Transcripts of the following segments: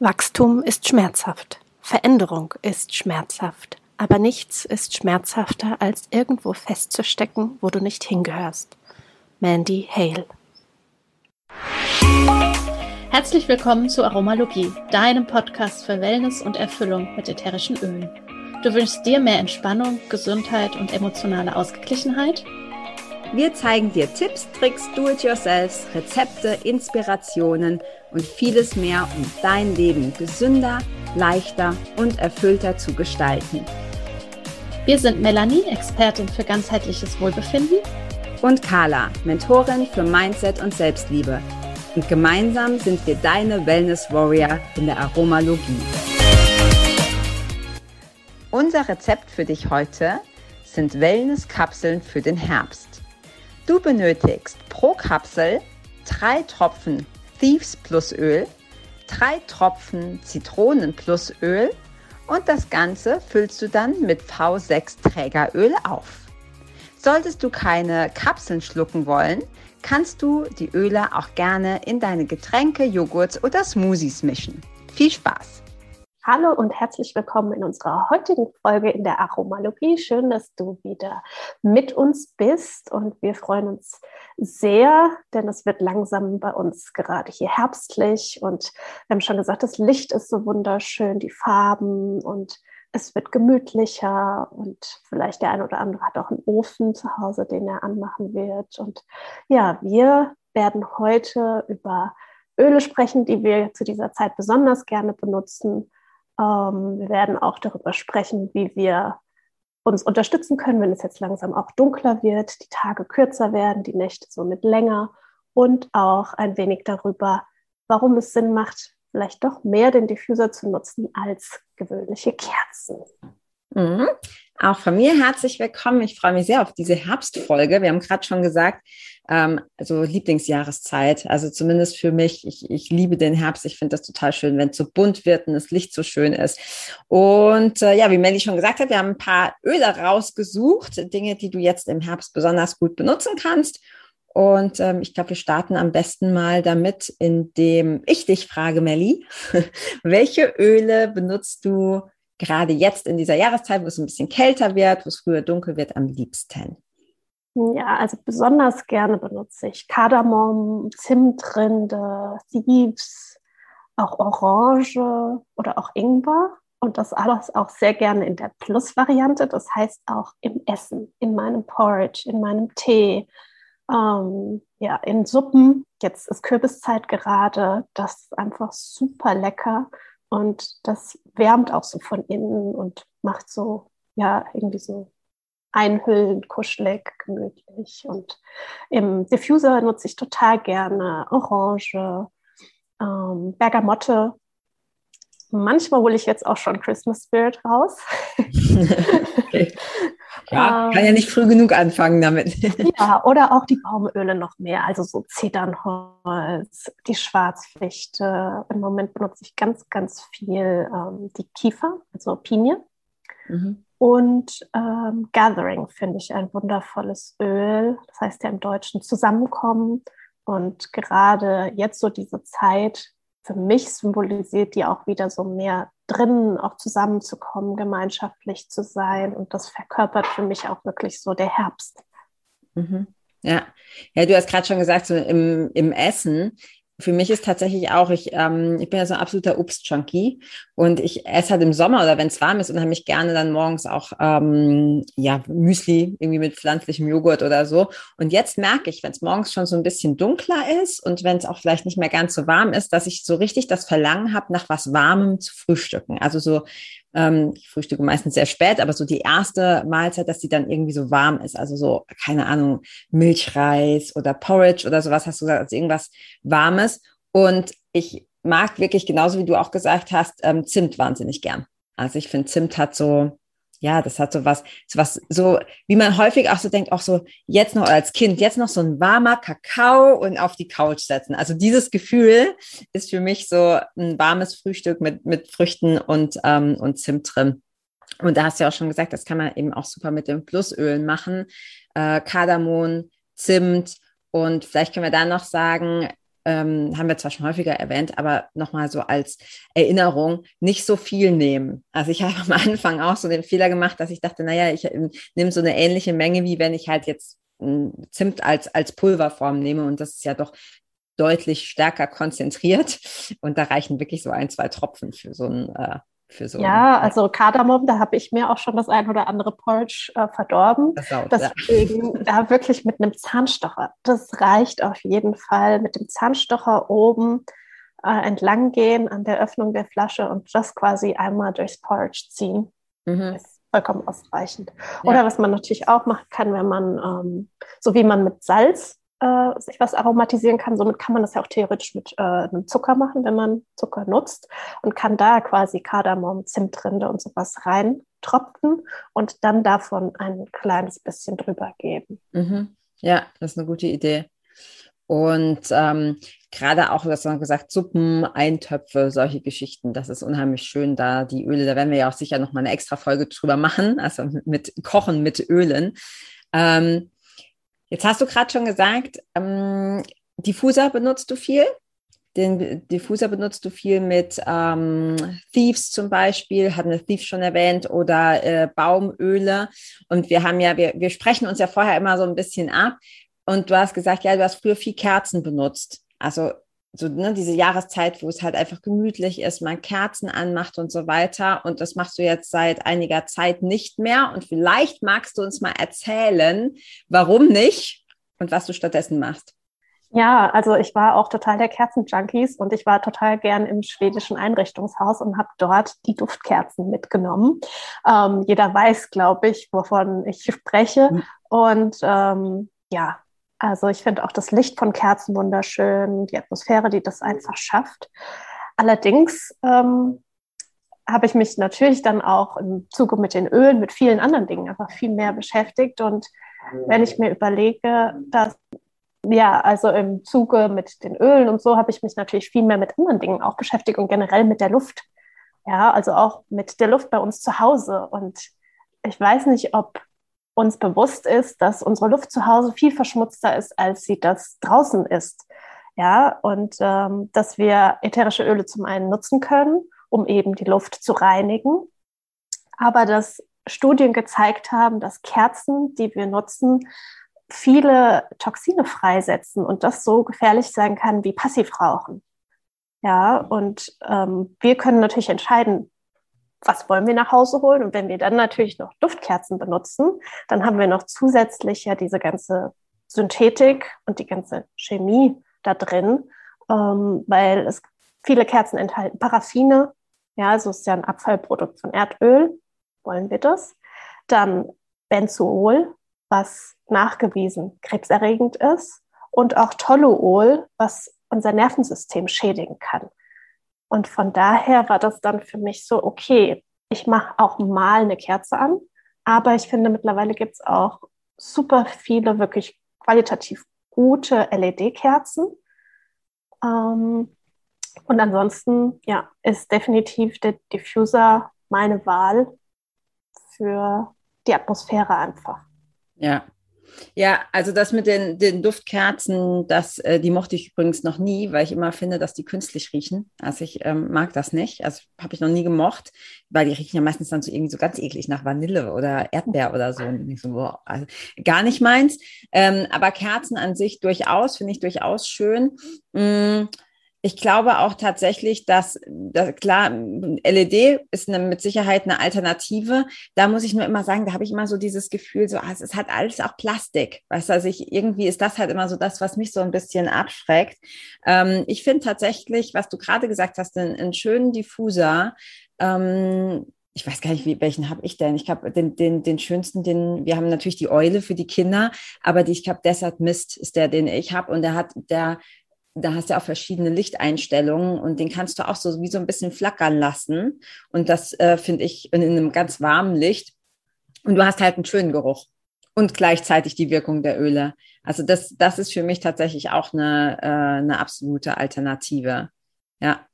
Wachstum ist schmerzhaft, Veränderung ist schmerzhaft, aber nichts ist schmerzhafter, als irgendwo festzustecken, wo du nicht hingehörst. Mandy Hale Herzlich willkommen zu Aromalogie, deinem Podcast für Wellness und Erfüllung mit ätherischen Ölen. Du wünschst dir mehr Entspannung, Gesundheit und emotionale Ausgeglichenheit? Wir zeigen dir Tipps, Tricks, Do-it-yourselfs, Rezepte, Inspirationen und vieles mehr, um dein Leben gesünder, leichter und erfüllter zu gestalten. Wir sind Melanie, Expertin für ganzheitliches Wohlbefinden. Und Carla, Mentorin für Mindset und Selbstliebe. Und gemeinsam sind wir deine Wellness Warrior in der Aromalogie. Unser Rezept für dich heute sind Wellness-Kapseln für den Herbst. Du benötigst pro Kapsel drei Tropfen Thieves plus Öl, drei Tropfen Zitronen plus Öl und das Ganze füllst du dann mit V6 Trägeröl auf. Solltest du keine Kapseln schlucken wollen, kannst du die Öle auch gerne in deine Getränke, Joghurts oder Smoothies mischen. Viel Spaß! Hallo und herzlich willkommen in unserer heutigen Folge in der Aromalogie. Schön, dass du wieder mit uns bist und wir freuen uns sehr, denn es wird langsam bei uns gerade hier herbstlich und wir haben schon gesagt, das Licht ist so wunderschön, die Farben und es wird gemütlicher und vielleicht der eine oder andere hat auch einen Ofen zu Hause, den er anmachen wird. Und ja, wir werden heute über Öle sprechen, die wir zu dieser Zeit besonders gerne benutzen ähm, wir werden auch darüber sprechen, wie wir uns unterstützen können, wenn es jetzt langsam auch dunkler wird, die Tage kürzer werden, die Nächte somit länger und auch ein wenig darüber, warum es Sinn macht, vielleicht doch mehr den Diffuser zu nutzen als gewöhnliche Kerzen. Mhm. Auch von mir herzlich willkommen. Ich freue mich sehr auf diese Herbstfolge. Wir haben gerade schon gesagt, ähm, also Lieblingsjahreszeit. Also zumindest für mich. Ich, ich liebe den Herbst. Ich finde das total schön, wenn es so bunt wird und das Licht so schön ist. Und äh, ja, wie Melly schon gesagt hat, wir haben ein paar Öle rausgesucht, Dinge, die du jetzt im Herbst besonders gut benutzen kannst. Und ähm, ich glaube, wir starten am besten mal damit, indem ich dich frage, Melly, welche Öle benutzt du gerade jetzt in dieser Jahreszeit, wo es ein bisschen kälter wird, wo es früher dunkel wird, am liebsten? Ja, also besonders gerne benutze ich Kardamom, Zimtrinde, Thieves, auch Orange oder auch Ingwer. Und das alles auch sehr gerne in der Plus-Variante, das heißt auch im Essen, in meinem Porridge, in meinem Tee, ähm, ja, in Suppen. Jetzt ist Kürbiszeit gerade, das ist einfach super lecker. Und das wärmt auch so von innen und macht so, ja, irgendwie so einhüllen, kuschelig, gemütlich. Und im Diffuser nutze ich total gerne Orange, ähm, Bergamotte. Manchmal hole ich jetzt auch schon Christmas Spirit raus. okay. Ja, kann ja nicht früh genug anfangen damit. ja, oder auch die Baumöle noch mehr, also so Zedernholz, die Schwarzfichte. Im Moment benutze ich ganz, ganz viel ähm, die Kiefer, also Pinie. Mhm. Und ähm, Gathering finde ich ein wundervolles Öl. Das heißt ja im Deutschen Zusammenkommen. Und gerade jetzt so diese Zeit für mich symbolisiert die auch wieder so mehr drinnen auch zusammenzukommen, gemeinschaftlich zu sein. Und das verkörpert für mich auch wirklich so der Herbst. Mhm. Ja. ja, du hast gerade schon gesagt, so im, im Essen für mich ist tatsächlich auch, ich, ähm, ich bin ja so ein absoluter Obst-Junkie und ich esse halt im Sommer oder wenn es warm ist unheimlich gerne dann morgens auch ähm, ja, Müsli irgendwie mit pflanzlichem Joghurt oder so. Und jetzt merke ich, wenn es morgens schon so ein bisschen dunkler ist und wenn es auch vielleicht nicht mehr ganz so warm ist, dass ich so richtig das Verlangen habe, nach was Warmem zu frühstücken. Also so ähm, ich frühstücke meistens sehr spät, aber so die erste Mahlzeit, dass die dann irgendwie so warm ist. Also so, keine Ahnung, Milchreis oder Porridge oder sowas hast du gesagt, also irgendwas Warmes. Und ich mag wirklich genauso wie du auch gesagt hast, ähm, Zimt wahnsinnig gern. Also ich finde, Zimt hat so, ja, das hat so was, so was, so wie man häufig auch so denkt, auch so jetzt noch als Kind, jetzt noch so ein warmer Kakao und auf die Couch setzen. Also dieses Gefühl ist für mich so ein warmes Frühstück mit, mit Früchten und, ähm, und Zimt drin. Und da hast du ja auch schon gesagt, das kann man eben auch super mit den Plusölen machen. Äh, Kardamom, Zimt und vielleicht können wir da noch sagen, ähm, haben wir zwar schon häufiger erwähnt, aber nochmal so als Erinnerung, nicht so viel nehmen. Also ich habe am Anfang auch so den Fehler gemacht, dass ich dachte, naja, ich ähm, nehme so eine ähnliche Menge, wie wenn ich halt jetzt Zimt als, als Pulverform nehme. Und das ist ja doch deutlich stärker konzentriert. Und da reichen wirklich so ein, zwei Tropfen für so ein äh, für so. Ja, also Kardamom, da habe ich mir auch schon das ein oder andere Porridge äh, verdorben. Das auch, Deswegen ja. da wirklich mit einem Zahnstocher. Das reicht auf jeden Fall. Mit dem Zahnstocher oben äh, entlang gehen an der Öffnung der Flasche und das quasi einmal durchs Porridge ziehen. Mhm. Ist vollkommen ausreichend. Ja. Oder was man natürlich auch machen kann, wenn man, ähm, so wie man mit Salz äh, sich was aromatisieren kann. Somit kann man das ja auch theoretisch mit äh, Zucker machen, wenn man Zucker nutzt und kann da quasi Kardamom, Zimtrinde und sowas reintropfen und dann davon ein kleines bisschen drüber geben. Mhm. Ja, das ist eine gute Idee. Und ähm, gerade auch, was man gesagt, Suppen, Eintöpfe, solche Geschichten, das ist unheimlich schön da. Die Öle, da werden wir ja auch sicher nochmal eine extra Folge drüber machen, also mit Kochen mit Ölen. Ähm, Jetzt hast du gerade schon gesagt, ähm, Diffuser benutzt du viel. Den Diffuser benutzt du viel mit ähm, Thieves zum Beispiel, hatten wir Thieves schon erwähnt, oder äh, Baumöle. Und wir haben ja, wir, wir sprechen uns ja vorher immer so ein bisschen ab. Und du hast gesagt, ja, du hast früher viel Kerzen benutzt. Also so ne, diese Jahreszeit, wo es halt einfach gemütlich ist, man Kerzen anmacht und so weiter. Und das machst du jetzt seit einiger Zeit nicht mehr. Und vielleicht magst du uns mal erzählen, warum nicht und was du stattdessen machst. Ja, also ich war auch total der Kerzenjunkies und ich war total gern im schwedischen Einrichtungshaus und habe dort die Duftkerzen mitgenommen. Ähm, jeder weiß, glaube ich, wovon ich spreche. Mhm. Und ähm, ja, also ich finde auch das Licht von Kerzen wunderschön, die Atmosphäre, die das einfach schafft. Allerdings ähm, habe ich mich natürlich dann auch im Zuge mit den Ölen, mit vielen anderen Dingen einfach viel mehr beschäftigt. Und wenn ich mir überlege, dass ja, also im Zuge mit den Ölen und so habe ich mich natürlich viel mehr mit anderen Dingen auch beschäftigt und generell mit der Luft. Ja, also auch mit der Luft bei uns zu Hause. Und ich weiß nicht, ob uns bewusst ist, dass unsere Luft zu Hause viel verschmutzter ist, als sie das draußen ist. Ja, und ähm, dass wir ätherische Öle zum einen nutzen können, um eben die Luft zu reinigen, aber dass Studien gezeigt haben, dass Kerzen, die wir nutzen, viele Toxine freisetzen und das so gefährlich sein kann wie Passivrauchen. Ja, und ähm, wir können natürlich entscheiden, was wollen wir nach Hause holen? Und wenn wir dann natürlich noch Duftkerzen benutzen, dann haben wir noch zusätzlich ja diese ganze Synthetik und die ganze Chemie da drin, ähm, weil es viele Kerzen enthalten Paraffine, ja, also ist ja ein Abfallprodukt von Erdöl. Wollen wir das? Dann Benzool, was nachgewiesen krebserregend ist, und auch Toluol, was unser Nervensystem schädigen kann. Und von daher war das dann für mich so, okay, ich mache auch mal eine Kerze an, aber ich finde, mittlerweile gibt es auch super viele wirklich qualitativ gute LED-Kerzen. Ähm, und ansonsten, ja, ist definitiv der Diffuser meine Wahl für die Atmosphäre einfach. Ja, ja, also das mit den, den Duftkerzen, das, äh, die mochte ich übrigens noch nie, weil ich immer finde, dass die künstlich riechen. Also ich ähm, mag das nicht. Also habe ich noch nie gemocht, weil die riechen ja meistens dann so irgendwie so ganz eklig nach Vanille oder Erdbeer oder so. Und ich so, boah, also gar nicht meins. Ähm, aber Kerzen an sich durchaus, finde ich durchaus schön. Mm, ich glaube auch tatsächlich, dass, dass, klar, LED ist eine, mit Sicherheit eine Alternative. Da muss ich nur immer sagen, da habe ich immer so dieses Gefühl, so, ah, es halt alles auch Plastik. Weißt du, also ich, irgendwie ist das halt immer so das, was mich so ein bisschen abschreckt. Ähm, ich finde tatsächlich, was du gerade gesagt hast, einen, einen schönen Diffuser, ähm, ich weiß gar nicht, wie, welchen habe ich denn? Ich glaube, den, den, den schönsten, den, wir haben natürlich die Eule für die Kinder, aber die, ich glaube, Desert Mist ist der, den ich habe. Und der hat, der da hast du auch verschiedene Lichteinstellungen und den kannst du auch so wie so ein bisschen flackern lassen. Und das äh, finde ich in, in, einem ganz warmen Licht. Und du hast halt einen schönen Geruch und gleichzeitig die Wirkung der Öle. Also das, das ist für mich tatsächlich auch eine, äh, eine absolute Alternative. Ja.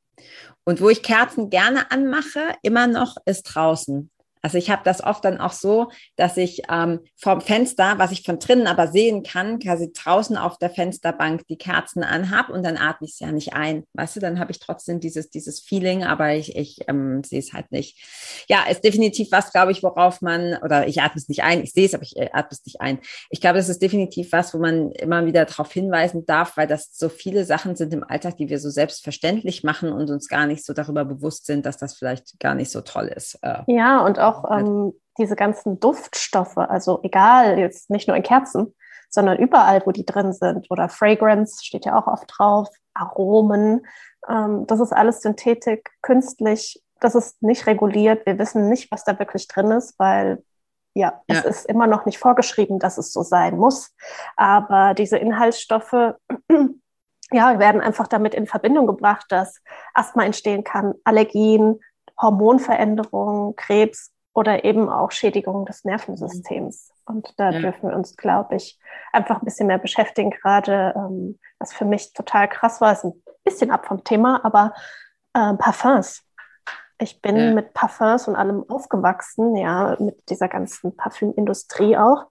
Und wo ich Kerzen gerne anmache, immer noch, ist draußen. Also ich habe das oft dann auch so, dass ich ähm, vom Fenster, was ich von drinnen aber sehen kann, quasi draußen auf der Fensterbank die Kerzen anhab und dann atme ich es ja nicht ein. Weißt du, dann habe ich trotzdem dieses, dieses Feeling, aber ich, ich ähm, sehe es halt nicht. Ja, ist definitiv was, glaube ich, worauf man, oder ich atme es nicht ein, ich sehe es, aber ich äh, atme es nicht ein. Ich glaube, das ist definitiv was, wo man immer wieder darauf hinweisen darf, weil das so viele Sachen sind im Alltag, die wir so selbstverständlich machen und uns gar nicht so darüber bewusst sind, dass das vielleicht gar nicht so toll ist. Äh, ja, und auch ähm, diese ganzen Duftstoffe, also egal, jetzt nicht nur in Kerzen, sondern überall, wo die drin sind. Oder Fragrance steht ja auch oft drauf, Aromen. Ähm, das ist alles Synthetik, künstlich. Das ist nicht reguliert. Wir wissen nicht, was da wirklich drin ist, weil ja, ja, es ist immer noch nicht vorgeschrieben, dass es so sein muss. Aber diese Inhaltsstoffe ja, werden einfach damit in Verbindung gebracht, dass Asthma entstehen kann, Allergien, Hormonveränderungen, Krebs oder eben auch Schädigungen des Nervensystems. Und da ja. dürfen wir uns, glaube ich, einfach ein bisschen mehr beschäftigen. Gerade, ähm, was für mich total krass war, ist ein bisschen ab vom Thema, aber äh, Parfums. Ich bin ja. mit Parfums und allem aufgewachsen, ja, mit dieser ganzen Parfümindustrie auch.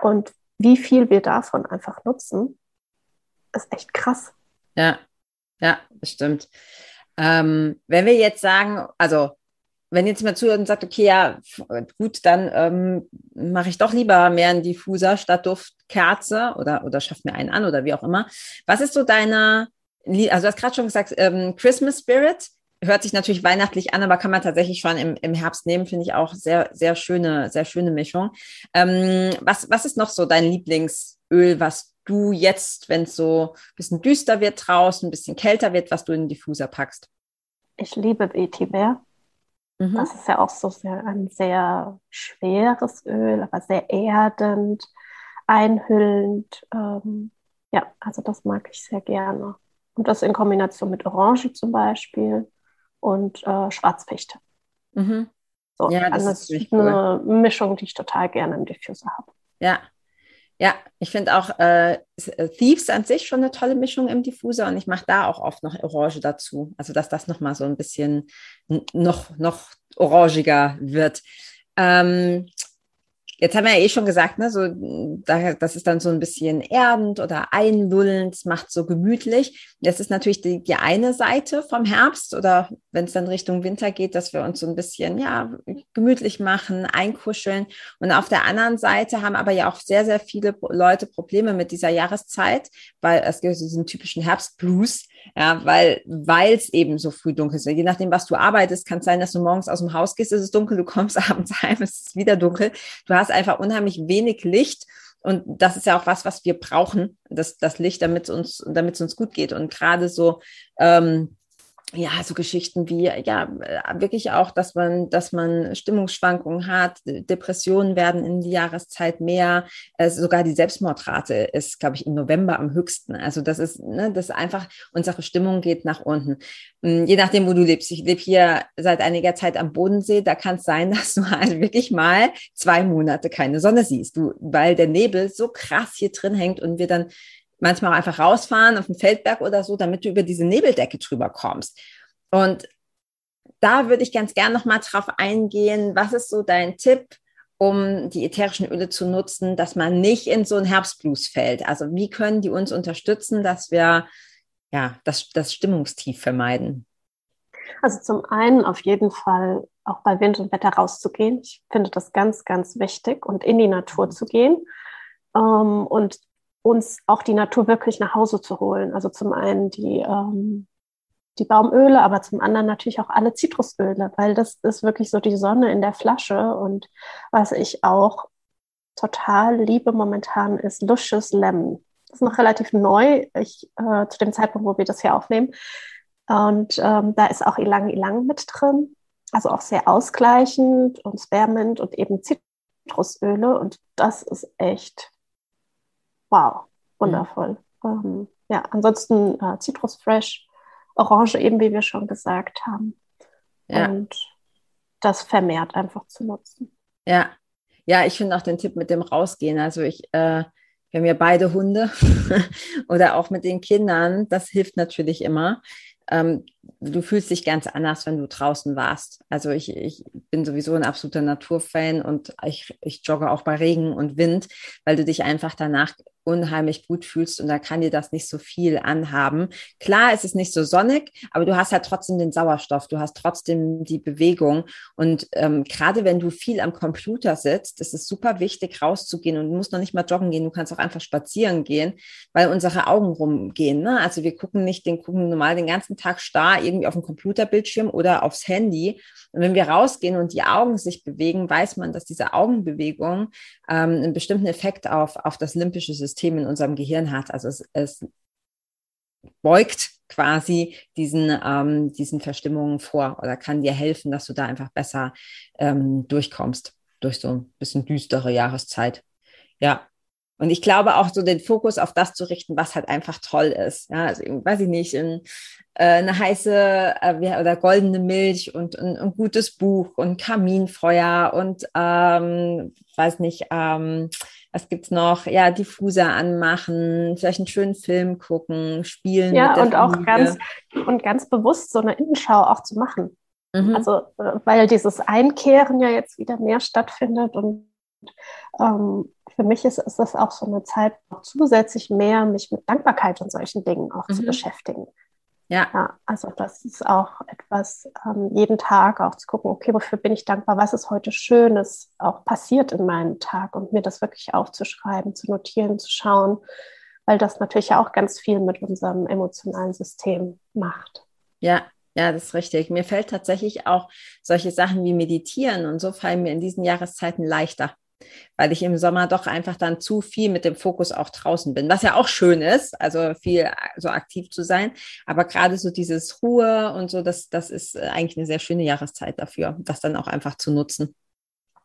Und wie viel wir davon einfach nutzen, ist echt krass. Ja, ja, das stimmt. Ähm, wenn wir jetzt sagen, also wenn jetzt mal zuhört und sagt, okay, ja, gut, dann ähm, mache ich doch lieber mehr einen Diffuser statt Duftkerze oder, oder schaff mir einen an oder wie auch immer. Was ist so deine, also du hast gerade schon gesagt, ähm, Christmas Spirit hört sich natürlich weihnachtlich an, aber kann man tatsächlich schon im, im Herbst nehmen, finde ich auch sehr, sehr schöne, sehr schöne Mischung. Ähm, was, was ist noch so dein Lieblingsöl, was du jetzt, wenn es so ein bisschen düster wird draußen, ein bisschen kälter wird, was du in den Diffuser packst? Ich liebe Vetiver. Mhm. Das ist ja auch so sehr, ein sehr schweres Öl, aber sehr erdend, einhüllend. Ähm, ja, also das mag ich sehr gerne. Und das in Kombination mit Orange zum Beispiel und äh, Schwarzfichte. Mhm. So, ja, das, das ist eine cool. Mischung, die ich total gerne im Diffuser habe. Ja, ja, ich finde auch äh, Thieves an sich schon eine tolle Mischung im Diffuser und ich mache da auch oft noch Orange dazu. Also dass das nochmal so ein bisschen noch, noch orangiger wird. Ähm, Jetzt haben wir ja eh schon gesagt, ne, so, da, das ist dann so ein bisschen erdend oder einlullend, macht so gemütlich. Das ist natürlich die, die eine Seite vom Herbst oder wenn es dann Richtung Winter geht, dass wir uns so ein bisschen, ja, gemütlich machen, einkuscheln. Und auf der anderen Seite haben aber ja auch sehr, sehr viele Leute Probleme mit dieser Jahreszeit, weil es gibt diesen typischen Herbstblues, ja, weil weil es eben so früh dunkel ist. Je nachdem, was du arbeitest, kann es sein, dass du morgens aus dem Haus gehst, ist es dunkel, du kommst abends heim, es ist wieder dunkel. Du hast einfach unheimlich wenig Licht. Und das ist ja auch was, was wir brauchen, das, das Licht, damit es uns, damit uns gut geht. Und gerade so ähm, ja, so Geschichten wie, ja, wirklich auch, dass man, dass man Stimmungsschwankungen hat, Depressionen werden in die Jahreszeit mehr, äh, sogar die Selbstmordrate ist, glaube ich, im November am höchsten. Also das ist, ne, das ist einfach, unsere Stimmung geht nach unten. Hm, je nachdem, wo du lebst. Ich lebe hier seit einiger Zeit am Bodensee, da kann es sein, dass du halt wirklich mal zwei Monate keine Sonne siehst, du, weil der Nebel so krass hier drin hängt und wir dann manchmal auch einfach rausfahren auf den Feldberg oder so, damit du über diese Nebeldecke drüber kommst. Und da würde ich ganz gern nochmal drauf eingehen. Was ist so dein Tipp, um die ätherischen Öle zu nutzen, dass man nicht in so ein Herbstblues fällt? Also wie können die uns unterstützen, dass wir ja, das, das Stimmungstief vermeiden? Also zum einen auf jeden Fall auch bei Wind und Wetter rauszugehen. Ich finde das ganz, ganz wichtig und in die Natur zu gehen. Ähm, und uns auch die Natur wirklich nach Hause zu holen. Also zum einen die, ähm, die Baumöle, aber zum anderen natürlich auch alle Zitrusöle, weil das ist wirklich so die Sonne in der Flasche. Und was ich auch total liebe momentan ist Luscious Lemon. Das ist noch relativ neu, ich, äh, zu dem Zeitpunkt, wo wir das hier aufnehmen. Und ähm, da ist auch Ilang Ilang mit drin, also auch sehr ausgleichend und Spearmint und eben Zitrusöle. Und das ist echt wow, wundervoll. Mhm. Ähm, ja, ansonsten äh, Citrus Fresh, Orange eben, wie wir schon gesagt haben. Ja. Und das vermehrt einfach zu nutzen. Ja, ja, ich finde auch den Tipp mit dem Rausgehen. Also ich, äh, wir haben ja beide Hunde oder auch mit den Kindern, das hilft natürlich immer. ähm, du fühlst dich ganz anders, wenn du draußen warst. Also ich, ich bin sowieso ein absoluter Naturfan und ich, ich jogge auch bei Regen und Wind, weil du dich einfach danach unheimlich gut fühlst und da kann dir das nicht so viel anhaben. Klar, es ist nicht so sonnig, aber du hast halt trotzdem den Sauerstoff, du hast trotzdem die Bewegung und ähm, gerade wenn du viel am Computer sitzt, ist es super wichtig rauszugehen und du musst noch nicht mal joggen gehen, du kannst auch einfach spazieren gehen, weil unsere Augen rumgehen. Ne? Also wir gucken nicht, den gucken normal den ganzen Tag starr irgendwie auf dem Computerbildschirm oder aufs Handy. Und wenn wir rausgehen und die Augen sich bewegen, weiß man, dass diese Augenbewegung ähm, einen bestimmten Effekt auf, auf das limbische System in unserem Gehirn hat. Also es, es beugt quasi diesen, ähm, diesen Verstimmungen vor oder kann dir helfen, dass du da einfach besser ähm, durchkommst durch so ein bisschen düstere Jahreszeit. Ja, und ich glaube auch so den Fokus auf das zu richten, was halt einfach toll ist. Ja, also weiß ich nicht, in, äh, eine heiße äh, oder goldene Milch und ein, ein, gutes Buch und Kaminfeuer und ähm, weiß nicht, ähm, was gibt's noch? Ja, Diffuser anmachen, vielleicht einen schönen Film gucken, spielen. Ja, und Familie. auch ganz und ganz bewusst so eine Innenschau auch zu machen. Mhm. Also, äh, weil dieses Einkehren ja jetzt wieder mehr stattfindet und ähm, für mich ist, ist das auch so eine Zeit, noch zusätzlich mehr mich mit Dankbarkeit und solchen Dingen auch mhm. zu beschäftigen. Ja. ja. Also das ist auch etwas, ähm, jeden Tag auch zu gucken, okay, wofür bin ich dankbar, was ist heute Schönes auch passiert in meinem Tag und mir das wirklich aufzuschreiben, zu notieren, zu schauen, weil das natürlich ja auch ganz viel mit unserem emotionalen System macht. Ja, ja, das ist richtig. Mir fällt tatsächlich auch solche Sachen wie Meditieren und so fallen mir in diesen Jahreszeiten leichter weil ich im Sommer doch einfach dann zu viel mit dem Fokus auch draußen bin, was ja auch schön ist, also viel so aktiv zu sein. Aber gerade so dieses Ruhe und so, das, das ist eigentlich eine sehr schöne Jahreszeit dafür, das dann auch einfach zu nutzen.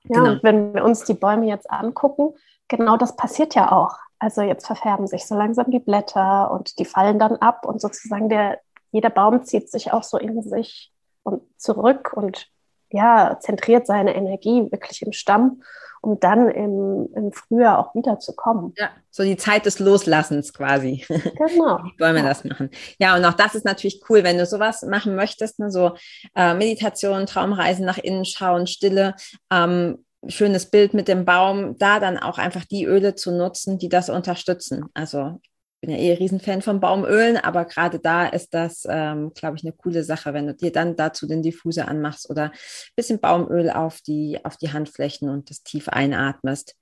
Ja, genau. und wenn wir uns die Bäume jetzt angucken, genau das passiert ja auch. Also jetzt verfärben sich so langsam die Blätter und die fallen dann ab und sozusagen der, jeder Baum zieht sich auch so in sich und zurück und ja, zentriert seine Energie wirklich im Stamm um dann im, im Frühjahr auch wiederzukommen. Ja, so die Zeit des Loslassens quasi. Genau. Wie wollen wir ja. das machen? Ja, und auch das ist natürlich cool, wenn du sowas machen möchtest, ne, so äh, Meditation, Traumreisen nach innen schauen, Stille, ähm, schönes Bild mit dem Baum, da dann auch einfach die Öle zu nutzen, die das unterstützen. Also bin ja eh Riesenfan von Baumölen, aber gerade da ist das, ähm, glaube ich, eine coole Sache, wenn du dir dann dazu den Diffuser anmachst oder ein bisschen Baumöl auf die, auf die Handflächen und das tief einatmest.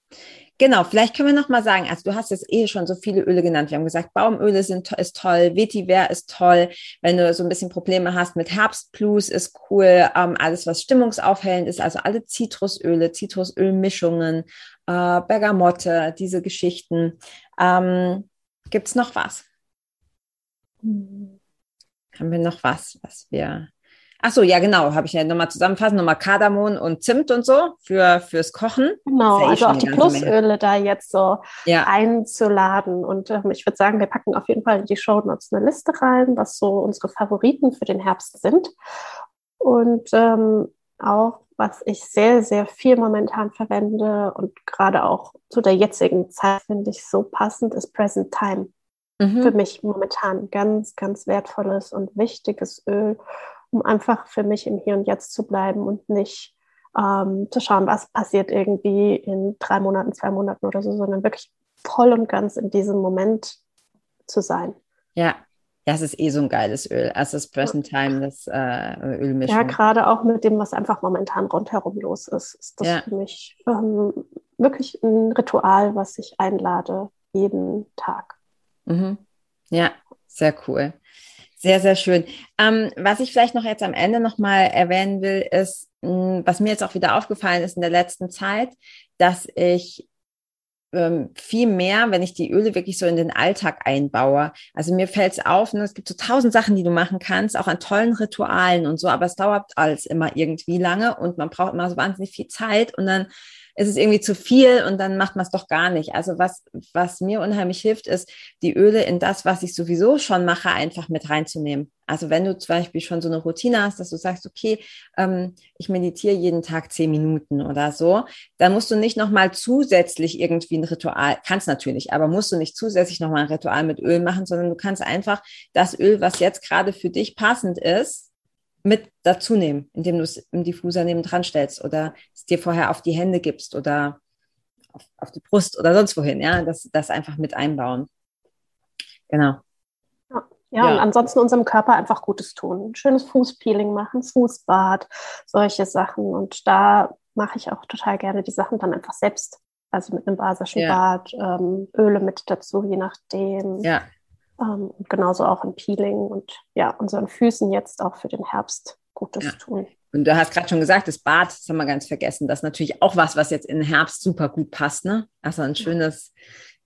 Genau, vielleicht können wir noch mal sagen, also du hast jetzt eh schon so viele Öle genannt. Wir haben gesagt, Baumöle sind ist toll, Vetiver ist toll. Wenn du so ein bisschen Probleme hast mit Herbstblues, ist cool. Ähm, alles, was stimmungsaufhellend ist, also alle Zitrusöle, Zitrusölmischungen, äh, Bergamotte, diese Geschichten. Ähm, Gibt es noch was? Hm. Haben wir noch was, was wir. Ach so, ja, genau, habe ich ja nochmal zusammenfassen, nochmal Kardamom und Zimt und so für, fürs Kochen. Genau, ja eh also auch die Plusöle Menge. da jetzt so ja. einzuladen. Und ähm, ich würde sagen, wir packen auf jeden Fall in die Show Notes eine Liste rein, was so unsere Favoriten für den Herbst sind. Und ähm, auch was ich sehr, sehr viel momentan verwende und gerade auch zu der jetzigen Zeit finde ich so passend, ist Present Time. Mhm. Für mich momentan ganz, ganz wertvolles und wichtiges Öl, um einfach für mich im Hier und Jetzt zu bleiben und nicht ähm, zu schauen, was passiert irgendwie in drei Monaten, zwei Monaten oder so, sondern wirklich voll und ganz in diesem Moment zu sein. Ja, ja, es ist eh so ein geiles Öl. Also das Present Time, das äh, Ölmischung. Ja, gerade auch mit dem, was einfach momentan rundherum los ist, ist das ja. für mich ähm, wirklich ein Ritual, was ich einlade, jeden Tag. Mhm. Ja, sehr cool. Sehr, sehr schön. Ähm, was ich vielleicht noch jetzt am Ende nochmal erwähnen will, ist, mh, hm, was mir jetzt auch wieder aufgefallen ist in der letzten Zeit, dass ich ähm, viel mehr, wenn ich die Öle wirklich so in den Alltag einbaue. Also mir fällt es auf, ne, es gibt so tausend Sachen, die du machen kannst, auch an tollen Ritualen und so, aber es dauert alles immer irgendwie lange und man braucht immer so wahnsinnig viel Zeit und dann ist es irgendwie zu viel und dann macht man es doch gar nicht. Also was, was mir unheimlich hilft, ist, die Öle in das, was ich sowieso schon mache, einfach mit reinzunehmen. Also wenn du zum Beispiel schon so eine Routine hast, dass du sagst, okay, ähm, ich meditiere jeden Tag zehn Minuten oder so, dann musst du nicht nochmal zusätzlich irgendwie ein Ritual, kannst natürlich, aber musst du nicht zusätzlich nochmal ein Ritual mit Öl machen, sondern du kannst einfach das Öl, was jetzt gerade für dich passend ist, mit dazu nehmen, indem du es im Diffuser neben dran stellst oder es dir vorher auf die Hände gibst oder auf, auf die Brust oder sonst wohin, ja, das, das einfach mit einbauen. Genau. Ja, ja, und ansonsten unserem Körper einfach Gutes tun. Ein schönes Fußpeeling machen, Fußbad, solche Sachen. Und da mache ich auch total gerne die Sachen dann einfach selbst. Also mit einem basischen ja. Bad, ähm, Öle mit dazu, je nachdem. Ja, ähm, und genauso auch im Peeling und ja, unseren Füßen jetzt auch für den Herbst Gutes ja. tun. Und du hast gerade schon gesagt, das Bad, das haben wir ganz vergessen, das ist natürlich auch was, was jetzt in den Herbst super gut passt, ne? Also ein schönes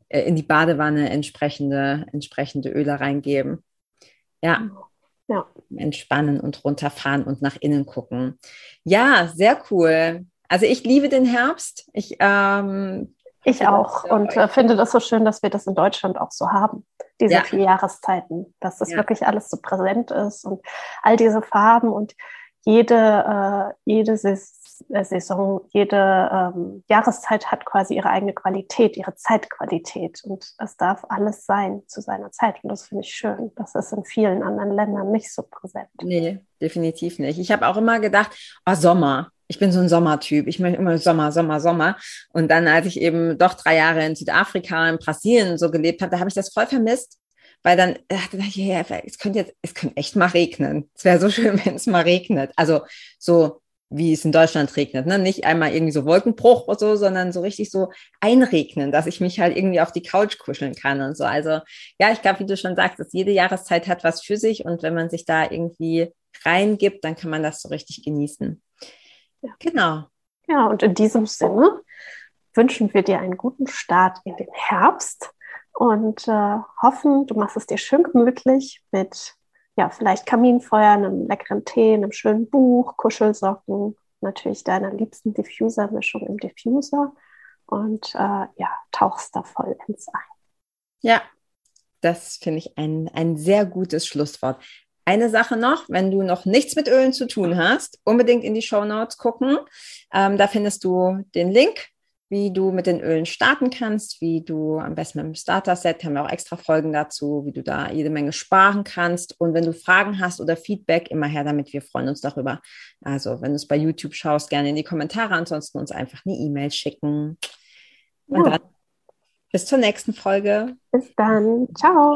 äh, in die Badewanne entsprechende, entsprechende Öle reingeben. Ja. ja. Entspannen und runterfahren und nach innen gucken. Ja, sehr cool. Also ich liebe den Herbst. Ich, ähm, ich auch und äh, finde das so schön, dass wir das in Deutschland auch so haben diese ja. vier Jahreszeiten, dass das ja. wirklich alles so präsent ist und all diese Farben und jede, äh, jede äh, Saison, jede ähm, Jahreszeit hat quasi ihre eigene Qualität, ihre Zeitqualität und es darf alles sein zu seiner Zeit und das finde ich schön. Das ist in vielen anderen Ländern nicht so präsent. Nee, definitiv nicht. Ich habe auch immer gedacht, oh, Sommer, ich bin so ein Sommertyp. Ich meine immer Sommer, Sommer, Sommer. Und dann, als ich eben doch drei Jahre in Südafrika, in Brasilien so gelebt habe, da habe ich das voll vermisst. Weil dann dachte ich, ja, es könnte jetzt, es könnte echt mal regnen. Es wäre so schön, wenn es mal regnet. Also so wie es in Deutschland regnet, ne? Nicht einmal irgendwie so Wolkenbruch oder so, sondern so richtig so einregnen, dass ich mich halt irgendwie auf die Couch kuscheln kann und so. Also ja, ich glaube, wie du schon sagst, dass jede Jahreszeit hat was für sich und wenn man sich da irgendwie reingibt, dann kann man das so richtig genießen. Ja. Genau. Ja, und in diesem Sinne wünschen wir dir einen guten Start in den Herbst und äh, hoffen, du machst es dir schön gemütlich mit ja, vielleicht Kaminfeuer, einem leckeren Tee, einem schönen Buch, Kuschelsocken, natürlich deiner liebsten Diffuser-Mischung im Diffuser und äh, ja, tauchst da voll ins Ein. Ja, das finde ich ein, ein sehr gutes Schlusswort. Eine Sache noch, wenn du noch nichts mit Ölen zu tun hast, unbedingt in die Show Notes gucken. Ähm, da findest du den Link, wie du mit den Ölen starten kannst, wie du am besten mit dem Starter-Set, haben wir auch extra Folgen dazu, wie du da jede Menge sparen kannst. Und wenn du Fragen hast oder Feedback, immer her damit, wir freuen uns darüber. Also wenn du es bei YouTube schaust, gerne in die Kommentare, ansonsten uns einfach eine E-Mail schicken. Und ja. dann bis zur nächsten Folge. Bis dann. Ciao.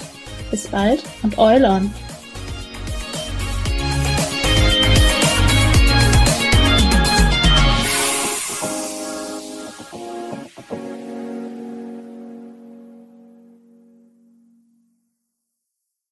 Bis bald und Eulon!